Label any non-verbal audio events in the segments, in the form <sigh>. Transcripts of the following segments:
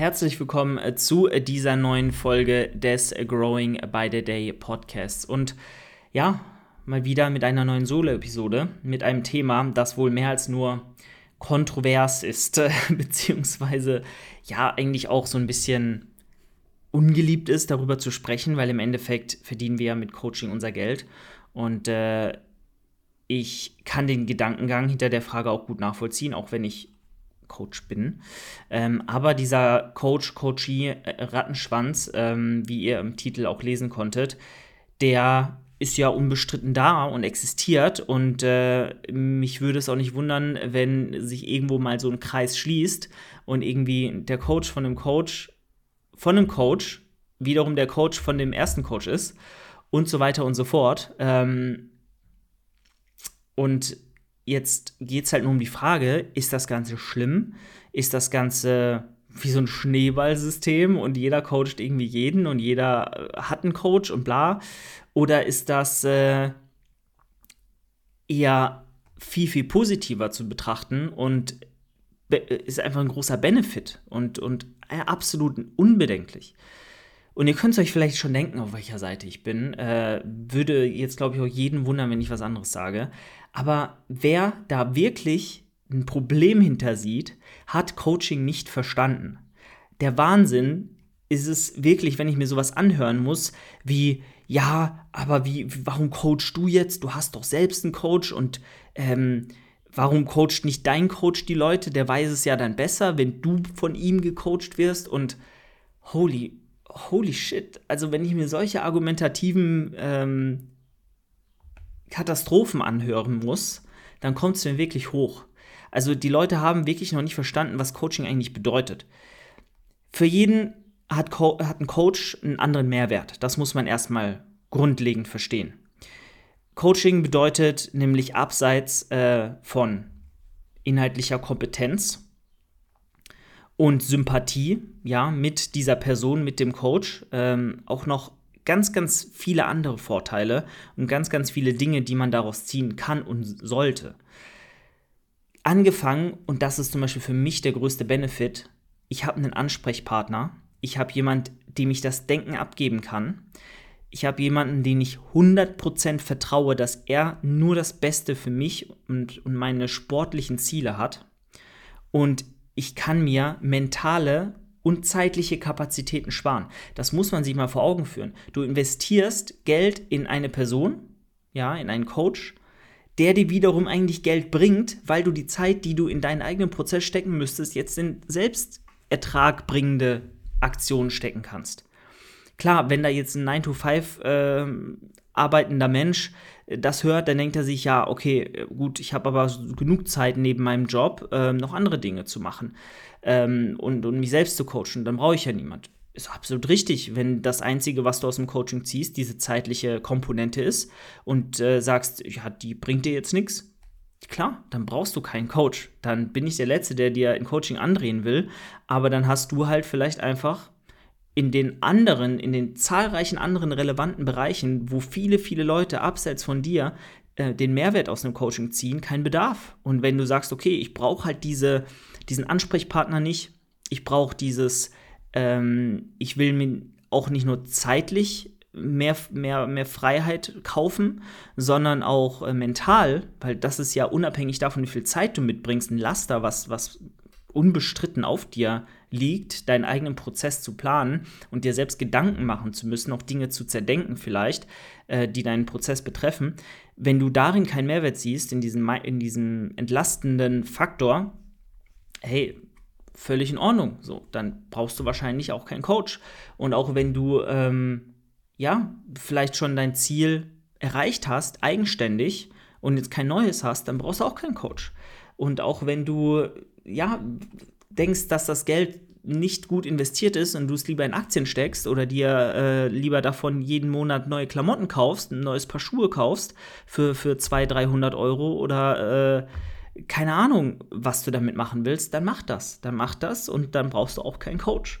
Herzlich willkommen äh, zu dieser neuen Folge des Growing by the Day Podcasts. Und ja, mal wieder mit einer neuen Solo-Episode, mit einem Thema, das wohl mehr als nur kontrovers ist, <laughs> beziehungsweise ja, eigentlich auch so ein bisschen ungeliebt ist, darüber zu sprechen, weil im Endeffekt verdienen wir ja mit Coaching unser Geld. Und äh, ich kann den Gedankengang hinter der Frage auch gut nachvollziehen, auch wenn ich Coach bin. Ähm, aber dieser Coach, Coachie, äh, Rattenschwanz, ähm, wie ihr im Titel auch lesen konntet, der ist ja unbestritten da und existiert. Und äh, mich würde es auch nicht wundern, wenn sich irgendwo mal so ein Kreis schließt und irgendwie der Coach von dem Coach von dem Coach wiederum der Coach von dem ersten Coach ist und so weiter und so fort. Ähm, und Jetzt geht es halt nur um die Frage, ist das Ganze schlimm? Ist das Ganze wie so ein Schneeballsystem und jeder coacht irgendwie jeden und jeder äh, hat einen Coach und bla? Oder ist das äh, eher viel, viel positiver zu betrachten und ist einfach ein großer Benefit und, und äh, absolut unbedenklich? Und ihr könnt euch vielleicht schon denken, auf welcher Seite ich bin. Äh, würde jetzt, glaube ich, auch jeden wundern, wenn ich was anderes sage. Aber wer da wirklich ein Problem hinter sieht, hat Coaching nicht verstanden. Der Wahnsinn ist es wirklich, wenn ich mir sowas anhören muss, wie, ja, aber wie, warum coachst du jetzt? Du hast doch selbst einen Coach und ähm, warum coacht nicht dein Coach die Leute? Der weiß es ja dann besser, wenn du von ihm gecoacht wirst und holy, holy shit. Also wenn ich mir solche argumentativen ähm, Katastrophen anhören muss, dann kommt es mir wirklich hoch. Also die Leute haben wirklich noch nicht verstanden, was Coaching eigentlich bedeutet. Für jeden hat, Co hat ein Coach einen anderen Mehrwert. Das muss man erstmal grundlegend verstehen. Coaching bedeutet nämlich abseits äh, von inhaltlicher Kompetenz und Sympathie, ja, mit dieser Person, mit dem Coach, ähm, auch noch ganz, ganz viele andere Vorteile und ganz, ganz viele Dinge, die man daraus ziehen kann und sollte. Angefangen, und das ist zum Beispiel für mich der größte Benefit, ich habe einen Ansprechpartner, ich habe jemanden, dem ich das Denken abgeben kann, ich habe jemanden, den ich 100% vertraue, dass er nur das Beste für mich und, und meine sportlichen Ziele hat. Und ich kann mir mentale und zeitliche Kapazitäten sparen. Das muss man sich mal vor Augen führen. Du investierst Geld in eine Person, ja, in einen Coach, der dir wiederum eigentlich Geld bringt, weil du die Zeit, die du in deinen eigenen Prozess stecken müsstest, jetzt in selbstertragbringende Aktionen stecken kannst. Klar, wenn da jetzt ein 9-to-5 äh, arbeitender Mensch äh, das hört, dann denkt er sich, ja, okay, gut, ich habe aber genug Zeit neben meinem Job, äh, noch andere Dinge zu machen ähm, und, und mich selbst zu coachen. Dann brauche ich ja niemand. Ist absolut richtig, wenn das Einzige, was du aus dem Coaching ziehst, diese zeitliche Komponente ist und äh, sagst, ja, die bringt dir jetzt nichts. Klar, dann brauchst du keinen Coach. Dann bin ich der Letzte, der dir ein Coaching andrehen will. Aber dann hast du halt vielleicht einfach in den anderen, in den zahlreichen anderen relevanten Bereichen, wo viele, viele Leute abseits von dir äh, den Mehrwert aus einem Coaching ziehen, keinen Bedarf. Und wenn du sagst, okay, ich brauche halt diese, diesen Ansprechpartner nicht, ich brauche dieses, ähm, ich will mir auch nicht nur zeitlich mehr, mehr, mehr Freiheit kaufen, sondern auch äh, mental, weil das ist ja unabhängig davon, wie viel Zeit du mitbringst, ein Laster, was, was unbestritten auf dir liegt, deinen eigenen Prozess zu planen und dir selbst Gedanken machen zu müssen, auch Dinge zu zerdenken vielleicht, äh, die deinen Prozess betreffen. Wenn du darin keinen Mehrwert siehst, in diesem, in diesem entlastenden Faktor, hey, völlig in Ordnung. So, dann brauchst du wahrscheinlich auch keinen Coach. Und auch wenn du, ähm, ja, vielleicht schon dein Ziel erreicht hast, eigenständig, und jetzt kein neues hast, dann brauchst du auch keinen Coach. Und auch wenn du ja, denkst, dass das Geld nicht gut investiert ist und du es lieber in Aktien steckst oder dir äh, lieber davon jeden Monat neue Klamotten kaufst, ein neues Paar Schuhe kaufst für, für 200, 300 Euro oder äh, keine Ahnung, was du damit machen willst, dann mach das. Dann mach das und dann brauchst du auch keinen Coach.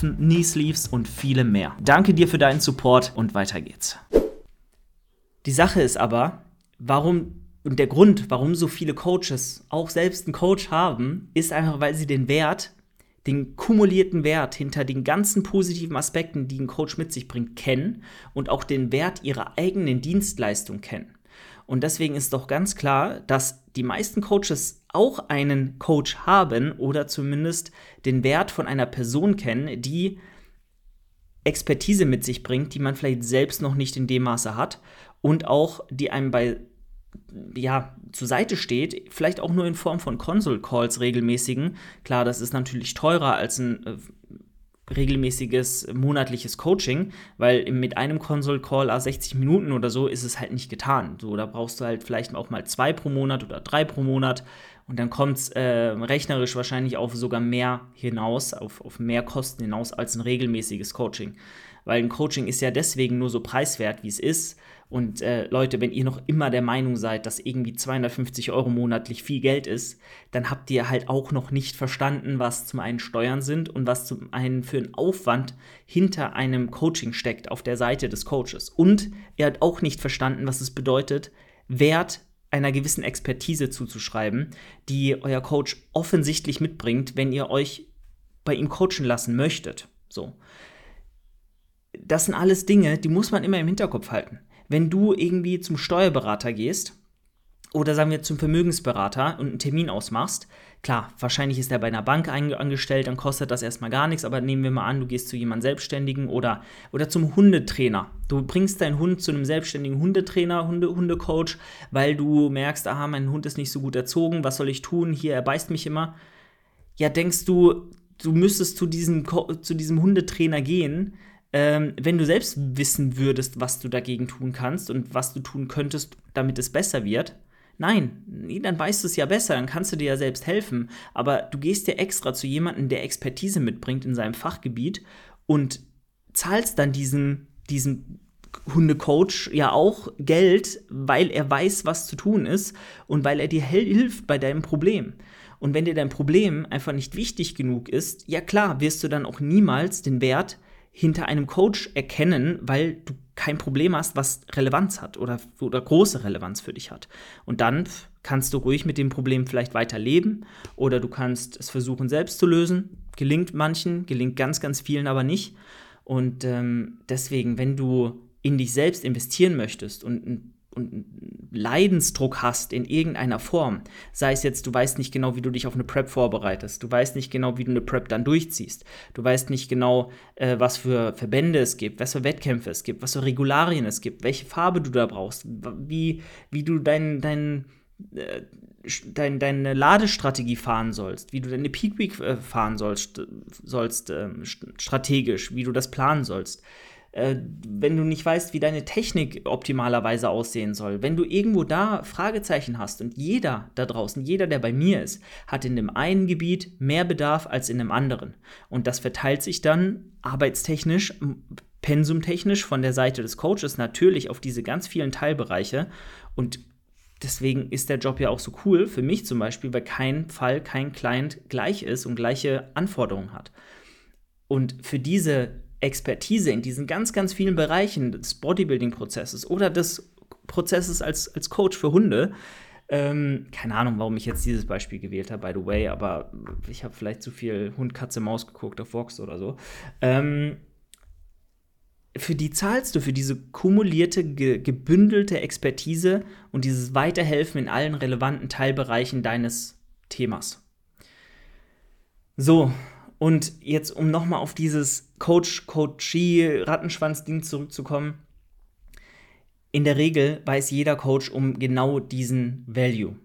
Hilfen, Knee Sleeves und viele mehr. Danke dir für deinen Support und weiter geht's. Die Sache ist aber, warum und der Grund, warum so viele Coaches auch selbst einen Coach haben, ist einfach, weil sie den Wert, den kumulierten Wert hinter den ganzen positiven Aspekten, die ein Coach mit sich bringt, kennen und auch den Wert ihrer eigenen Dienstleistung kennen. Und deswegen ist doch ganz klar, dass die meisten Coaches auch einen Coach haben oder zumindest den Wert von einer Person kennen, die Expertise mit sich bringt, die man vielleicht selbst noch nicht in dem Maße hat und auch die einem bei ja, zur Seite steht, vielleicht auch nur in Form von Console Calls regelmäßigen. Klar, das ist natürlich teurer als ein äh, regelmäßiges monatliches Coaching, weil mit einem Console Call 60 Minuten oder so ist es halt nicht getan. So, da brauchst du halt vielleicht auch mal zwei pro Monat oder drei pro Monat und dann kommt es äh, rechnerisch wahrscheinlich auf sogar mehr hinaus, auf, auf mehr Kosten hinaus als ein regelmäßiges Coaching. Weil ein Coaching ist ja deswegen nur so preiswert, wie es ist, und äh, Leute, wenn ihr noch immer der Meinung seid, dass irgendwie 250 Euro monatlich viel Geld ist, dann habt ihr halt auch noch nicht verstanden, was zum einen Steuern sind und was zum einen für einen Aufwand hinter einem Coaching steckt auf der Seite des Coaches. Und ihr habt auch nicht verstanden, was es bedeutet, Wert einer gewissen Expertise zuzuschreiben, die euer Coach offensichtlich mitbringt, wenn ihr euch bei ihm coachen lassen möchtet. So. Das sind alles Dinge, die muss man immer im Hinterkopf halten wenn du irgendwie zum Steuerberater gehst oder sagen wir zum Vermögensberater und einen Termin ausmachst, klar, wahrscheinlich ist er bei einer Bank angestellt, dann kostet das erstmal gar nichts, aber nehmen wir mal an, du gehst zu jemandem Selbstständigen oder, oder zum Hundetrainer. Du bringst deinen Hund zu einem selbstständigen Hundetrainer, Hunde, Hundecoach, weil du merkst, aha, mein Hund ist nicht so gut erzogen, was soll ich tun? Hier, er beißt mich immer. Ja, denkst du, du müsstest zu diesem, zu diesem Hundetrainer gehen, ähm, wenn du selbst wissen würdest, was du dagegen tun kannst und was du tun könntest, damit es besser wird, nein, dann weißt du es ja besser, dann kannst du dir ja selbst helfen. Aber du gehst ja extra zu jemandem, der Expertise mitbringt in seinem Fachgebiet und zahlst dann diesen, diesen Hundecoach ja auch Geld, weil er weiß, was zu tun ist und weil er dir hilft bei deinem Problem. Und wenn dir dein Problem einfach nicht wichtig genug ist, ja klar, wirst du dann auch niemals den Wert hinter einem Coach erkennen, weil du kein Problem hast, was Relevanz hat oder, oder große Relevanz für dich hat. Und dann kannst du ruhig mit dem Problem vielleicht weiter leben oder du kannst es versuchen selbst zu lösen. Gelingt manchen, gelingt ganz, ganz vielen aber nicht. Und ähm, deswegen, wenn du in dich selbst investieren möchtest und und Leidensdruck hast in irgendeiner Form, sei es jetzt, du weißt nicht genau, wie du dich auf eine Prep vorbereitest, du weißt nicht genau, wie du eine Prep dann durchziehst, du weißt nicht genau, äh, was für Verbände es gibt, was für Wettkämpfe es gibt, was für Regularien es gibt, welche Farbe du da brauchst, wie, wie du dein, dein, äh, dein, deine Ladestrategie fahren sollst, wie du deine Peak Week äh, fahren sollst, sollst ähm, strategisch, wie du das planen sollst äh, wenn du nicht weißt, wie deine Technik optimalerweise aussehen soll, wenn du irgendwo da Fragezeichen hast und jeder da draußen, jeder, der bei mir ist, hat in dem einen Gebiet mehr Bedarf als in dem anderen. Und das verteilt sich dann arbeitstechnisch, pensumtechnisch von der Seite des Coaches natürlich auf diese ganz vielen Teilbereiche. Und deswegen ist der Job ja auch so cool, für mich zum Beispiel, weil kein Fall, kein Client gleich ist und gleiche Anforderungen hat. Und für diese Expertise in diesen ganz, ganz vielen Bereichen des Bodybuilding-Prozesses oder des Prozesses als, als Coach für Hunde. Ähm, keine Ahnung, warum ich jetzt dieses Beispiel gewählt habe, by the way, aber ich habe vielleicht zu viel Hund, Katze, Maus geguckt auf Vox oder so. Ähm, für die zahlst du, für diese kumulierte, ge gebündelte Expertise und dieses Weiterhelfen in allen relevanten Teilbereichen deines Themas. So, und jetzt, um nochmal auf dieses Coach-Coachee-Rattenschwanz-Ding zurückzukommen. In der Regel weiß jeder Coach um genau diesen Value.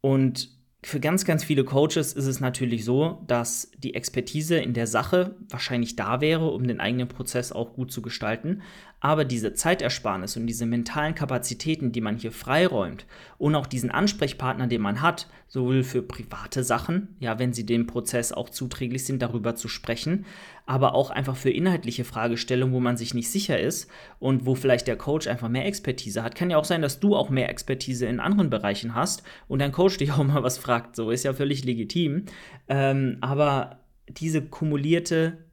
Und für ganz, ganz viele Coaches ist es natürlich so, dass die Expertise in der Sache wahrscheinlich da wäre, um den eigenen Prozess auch gut zu gestalten. Aber diese Zeitersparnis und diese mentalen Kapazitäten, die man hier freiräumt und auch diesen Ansprechpartner, den man hat, sowohl für private Sachen, ja, wenn sie dem Prozess auch zuträglich sind, darüber zu sprechen, aber auch einfach für inhaltliche Fragestellungen, wo man sich nicht sicher ist und wo vielleicht der Coach einfach mehr Expertise hat. Kann ja auch sein, dass du auch mehr Expertise in anderen Bereichen hast und dein Coach <laughs> dich auch mal was fragt. So ist ja völlig legitim. Ähm, aber diese kumulierte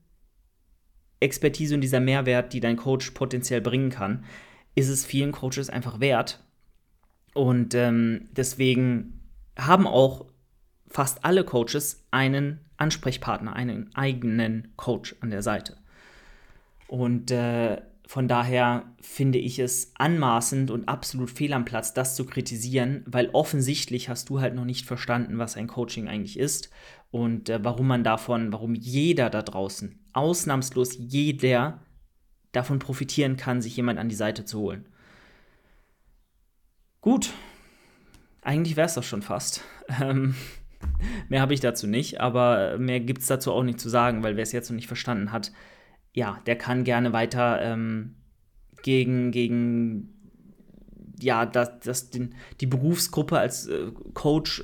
Expertise und dieser Mehrwert, die dein Coach potenziell bringen kann, ist es vielen Coaches einfach wert. Und ähm, deswegen haben auch fast alle Coaches einen Ansprechpartner, einen eigenen Coach an der Seite. Und äh, von daher finde ich es anmaßend und absolut fehl am Platz, das zu kritisieren, weil offensichtlich hast du halt noch nicht verstanden, was ein Coaching eigentlich ist und äh, warum man davon, warum jeder da draußen, ausnahmslos jeder, davon profitieren kann, sich jemand an die Seite zu holen. Gut, eigentlich wäre es doch schon fast. <laughs> Ähm, mehr habe ich dazu nicht, aber mehr gibt es dazu auch nicht zu sagen, weil wer es jetzt noch nicht verstanden hat, ja, der kann gerne weiter ähm, gegen, gegen ja, das, das, den, die Berufsgruppe als äh, Coach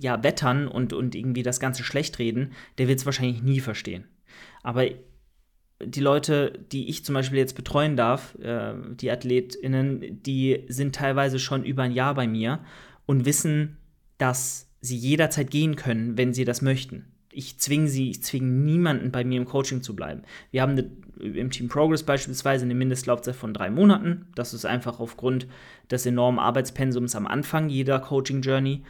ja, wettern und, und irgendwie das Ganze schlecht reden, der wird es wahrscheinlich nie verstehen. Aber die Leute, die ich zum Beispiel jetzt betreuen darf, äh, die AthletInnen, die sind teilweise schon über ein Jahr bei mir und wissen, dass sie jederzeit gehen können, wenn sie das möchten. Ich zwinge sie, ich zwinge niemanden bei mir im Coaching zu bleiben. Wir haben eine, im Team Progress beispielsweise eine Mindestlaufzeit von drei Monaten. Das ist einfach aufgrund des enormen Arbeitspensums am Anfang jeder Coaching Journey.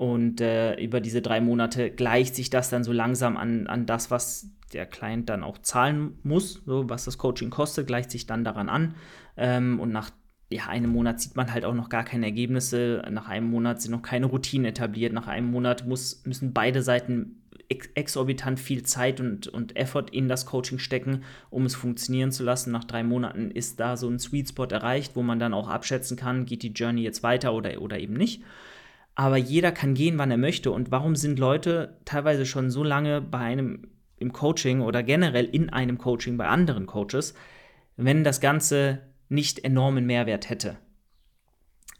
Und äh, über diese drei Monate gleicht sich das dann so langsam an, an das, was der Client dann auch zahlen muss, so was das Coaching kostet, gleicht sich dann daran an. Ähm, und nach ja, einem Monat sieht man halt auch noch gar keine Ergebnisse. Nach einem Monat sind noch keine Routinen etabliert. Nach einem Monat muss, müssen beide Seiten ex exorbitant viel Zeit und, und Effort in das Coaching stecken, um es funktionieren zu lassen. Nach drei Monaten ist da so ein Sweet Spot erreicht, wo man dann auch abschätzen kann, geht die Journey jetzt weiter oder, oder eben nicht. Aber jeder kann gehen, wann er möchte. Und warum sind Leute teilweise schon so lange bei einem im Coaching oder generell in einem Coaching bei anderen Coaches, wenn das Ganze nicht enormen Mehrwert hätte.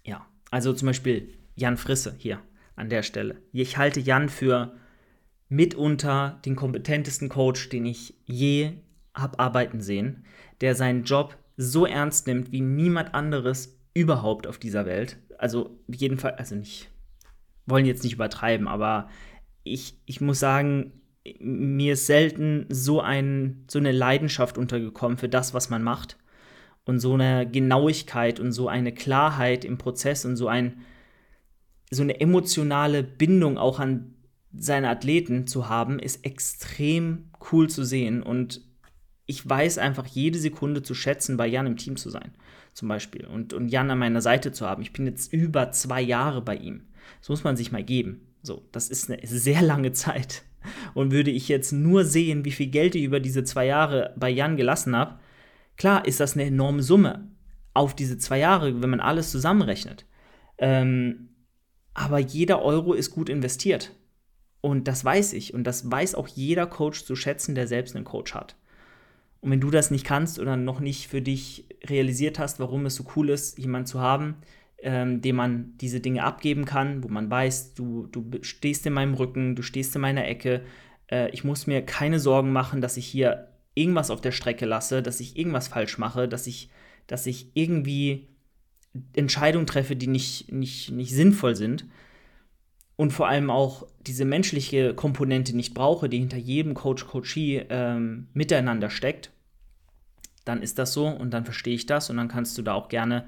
Ja, also zum Beispiel Jan Frisse hier an der Stelle. Ich halte Jan für mitunter den kompetentesten Coach, den ich je habe arbeiten sehen, der seinen Job so ernst nimmt wie niemand anderes überhaupt auf dieser Welt. Also jedenfalls, also nicht, wollen jetzt nicht übertreiben, aber ich, ich muss sagen, mir ist selten so, ein, so eine Leidenschaft untergekommen für das, was man macht und so eine Genauigkeit und so eine Klarheit im Prozess und so ein so eine emotionale Bindung auch an seine Athleten zu haben, ist extrem cool zu sehen und ich weiß einfach jede Sekunde zu schätzen, bei Jan im Team zu sein, zum Beispiel und, und Jan an meiner Seite zu haben. Ich bin jetzt über zwei Jahre bei ihm. Das muss man sich mal geben. So, das ist eine sehr lange Zeit. Und würde ich jetzt nur sehen, wie viel Geld ich über diese zwei Jahre bei Jan gelassen habe, Klar ist das eine enorme Summe auf diese zwei Jahre, wenn man alles zusammenrechnet. Ähm, aber jeder Euro ist gut investiert. Und das weiß ich. Und das weiß auch jeder Coach zu schätzen, der selbst einen Coach hat. Und wenn du das nicht kannst oder noch nicht für dich realisiert hast, warum es so cool ist, jemanden zu haben, ähm, dem man diese Dinge abgeben kann, wo man weiß, du, du stehst in meinem Rücken, du stehst in meiner Ecke, äh, ich muss mir keine Sorgen machen, dass ich hier irgendwas auf der Strecke lasse, dass ich irgendwas falsch mache, dass ich, dass ich irgendwie Entscheidungen treffe, die nicht, nicht, nicht sinnvoll sind. Und vor allem auch diese menschliche Komponente nicht brauche, die hinter jedem Coach-Coachee ähm, miteinander steckt, dann ist das so und dann verstehe ich das und dann kannst du da auch gerne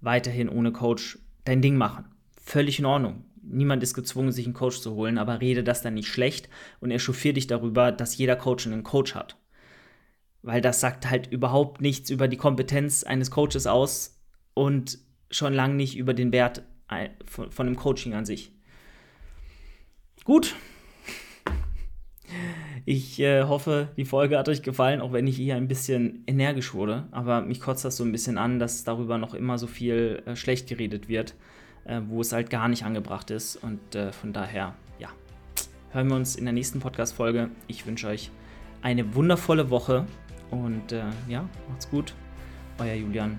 weiterhin ohne Coach dein Ding machen. Völlig in Ordnung. Niemand ist gezwungen, sich einen Coach zu holen, aber rede das dann nicht schlecht und echauffier dich darüber, dass jeder Coach einen Coach hat weil das sagt halt überhaupt nichts über die Kompetenz eines Coaches aus und schon lange nicht über den Wert von, von dem Coaching an sich. Gut. Ich äh, hoffe, die Folge hat euch gefallen, auch wenn ich hier ein bisschen energisch wurde. Aber mich kotzt das so ein bisschen an, dass darüber noch immer so viel äh, schlecht geredet wird. äh, wo es halt gar nicht angebracht ist. Und äh, von daher, ja, hören wir uns in der nächsten Podcast-Folge. Ich wünsche euch eine wundervolle Woche und äh, ja, macht's gut. Euer Julian.